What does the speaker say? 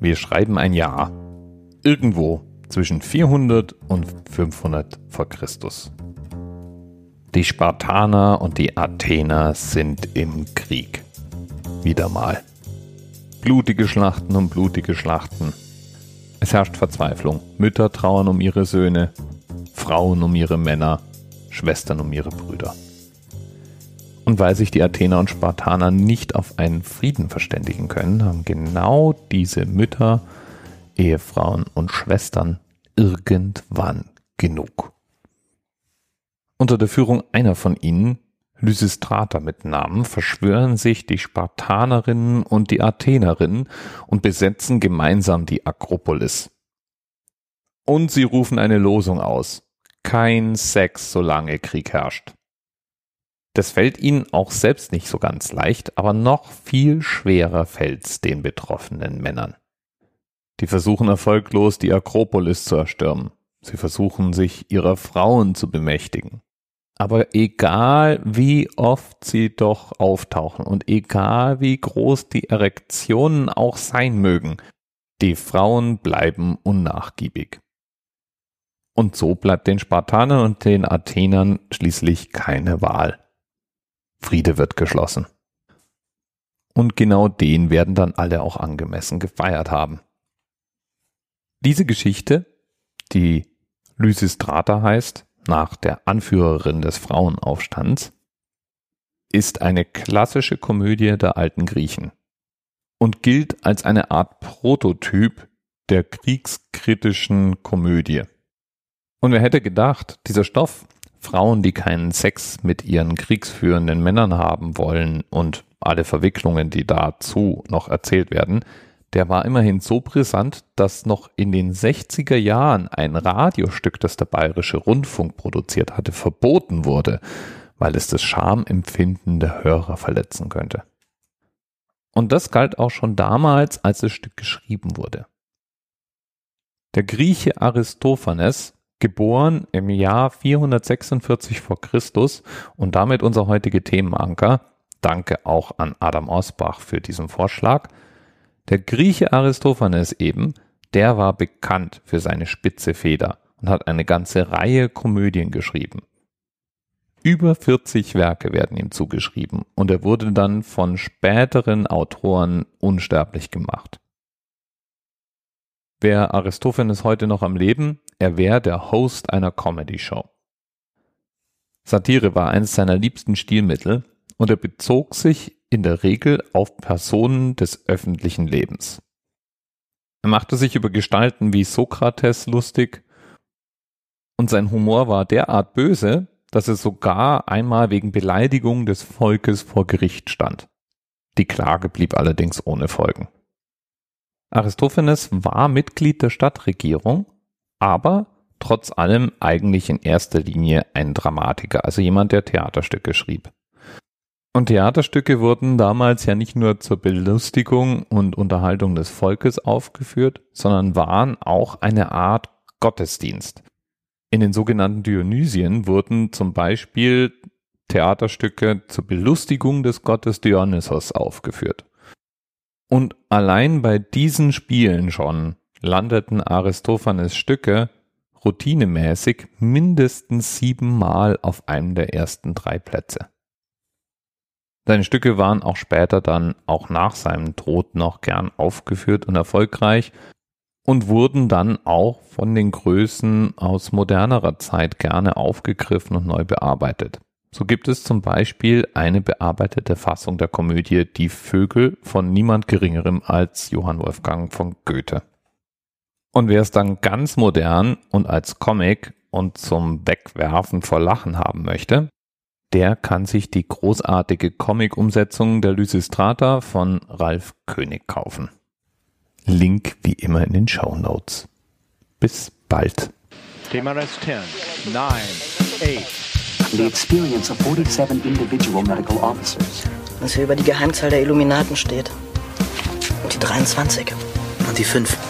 Wir schreiben ein Jahr. Irgendwo zwischen 400 und 500 vor Christus. Die Spartaner und die Athener sind im Krieg. Wieder mal. Blutige Schlachten und blutige Schlachten. Es herrscht Verzweiflung. Mütter trauern um ihre Söhne, Frauen um ihre Männer, Schwestern um ihre Brüder. Und weil sich die Athener und Spartaner nicht auf einen Frieden verständigen können, haben genau diese Mütter, Ehefrauen und Schwestern irgendwann genug. Unter der Führung einer von ihnen, Lysistrata mit Namen, verschwören sich die Spartanerinnen und die Athenerinnen und besetzen gemeinsam die Akropolis. Und sie rufen eine Losung aus. Kein Sex, solange Krieg herrscht. Das fällt ihnen auch selbst nicht so ganz leicht, aber noch viel schwerer fällt's den betroffenen Männern. Die versuchen erfolglos, die Akropolis zu erstürmen. Sie versuchen, sich ihrer Frauen zu bemächtigen. Aber egal wie oft sie doch auftauchen und egal wie groß die Erektionen auch sein mögen, die Frauen bleiben unnachgiebig. Und so bleibt den Spartanern und den Athenern schließlich keine Wahl. Friede wird geschlossen. Und genau den werden dann alle auch angemessen gefeiert haben. Diese Geschichte, die Lysistrata heißt, nach der Anführerin des Frauenaufstands, ist eine klassische Komödie der alten Griechen und gilt als eine Art Prototyp der kriegskritischen Komödie. Und wer hätte gedacht, dieser Stoff Frauen, die keinen Sex mit ihren kriegsführenden Männern haben wollen und alle Verwicklungen, die dazu noch erzählt werden, der war immerhin so brisant, dass noch in den 60er Jahren ein Radiostück, das der Bayerische Rundfunk produziert hatte, verboten wurde, weil es das Schamempfinden der Hörer verletzen könnte. Und das galt auch schon damals, als das Stück geschrieben wurde. Der Grieche Aristophanes geboren im Jahr 446 vor Christus und damit unser heutiger Themenanker. Danke auch an Adam Osbach für diesen Vorschlag. Der Grieche Aristophanes eben, der war bekannt für seine spitze Feder und hat eine ganze Reihe Komödien geschrieben. Über 40 Werke werden ihm zugeschrieben und er wurde dann von späteren Autoren unsterblich gemacht. Wäre Aristophanes heute noch am Leben, er wäre der Host einer Comedy-Show. Satire war eines seiner liebsten Stilmittel und er bezog sich in der Regel auf Personen des öffentlichen Lebens. Er machte sich über Gestalten wie Sokrates lustig und sein Humor war derart böse, dass er sogar einmal wegen Beleidigung des Volkes vor Gericht stand. Die Klage blieb allerdings ohne Folgen. Aristophanes war Mitglied der Stadtregierung aber trotz allem eigentlich in erster Linie ein Dramatiker, also jemand, der Theaterstücke schrieb. Und Theaterstücke wurden damals ja nicht nur zur Belustigung und Unterhaltung des Volkes aufgeführt, sondern waren auch eine Art Gottesdienst. In den sogenannten Dionysien wurden zum Beispiel Theaterstücke zur Belustigung des Gottes Dionysos aufgeführt. Und allein bei diesen Spielen schon landeten Aristophanes Stücke routinemäßig mindestens siebenmal auf einem der ersten drei Plätze. Seine Stücke waren auch später dann auch nach seinem Tod noch gern aufgeführt und erfolgreich und wurden dann auch von den Größen aus modernerer Zeit gerne aufgegriffen und neu bearbeitet. So gibt es zum Beispiel eine bearbeitete Fassung der Komödie Die Vögel von niemand Geringerem als Johann Wolfgang von Goethe. Und wer es dann ganz modern und als Comic und zum Wegwerfen vor Lachen haben möchte, der kann sich die großartige Comic-Umsetzung der Lysistrata von Ralf König kaufen. Link wie immer in den Show Notes. Bis bald. TMRS 10, 9, 8. The experience of 47 individual medical officers. Was hier über die Geheimzahl der Illuminaten steht. Und die 23. Und die 5.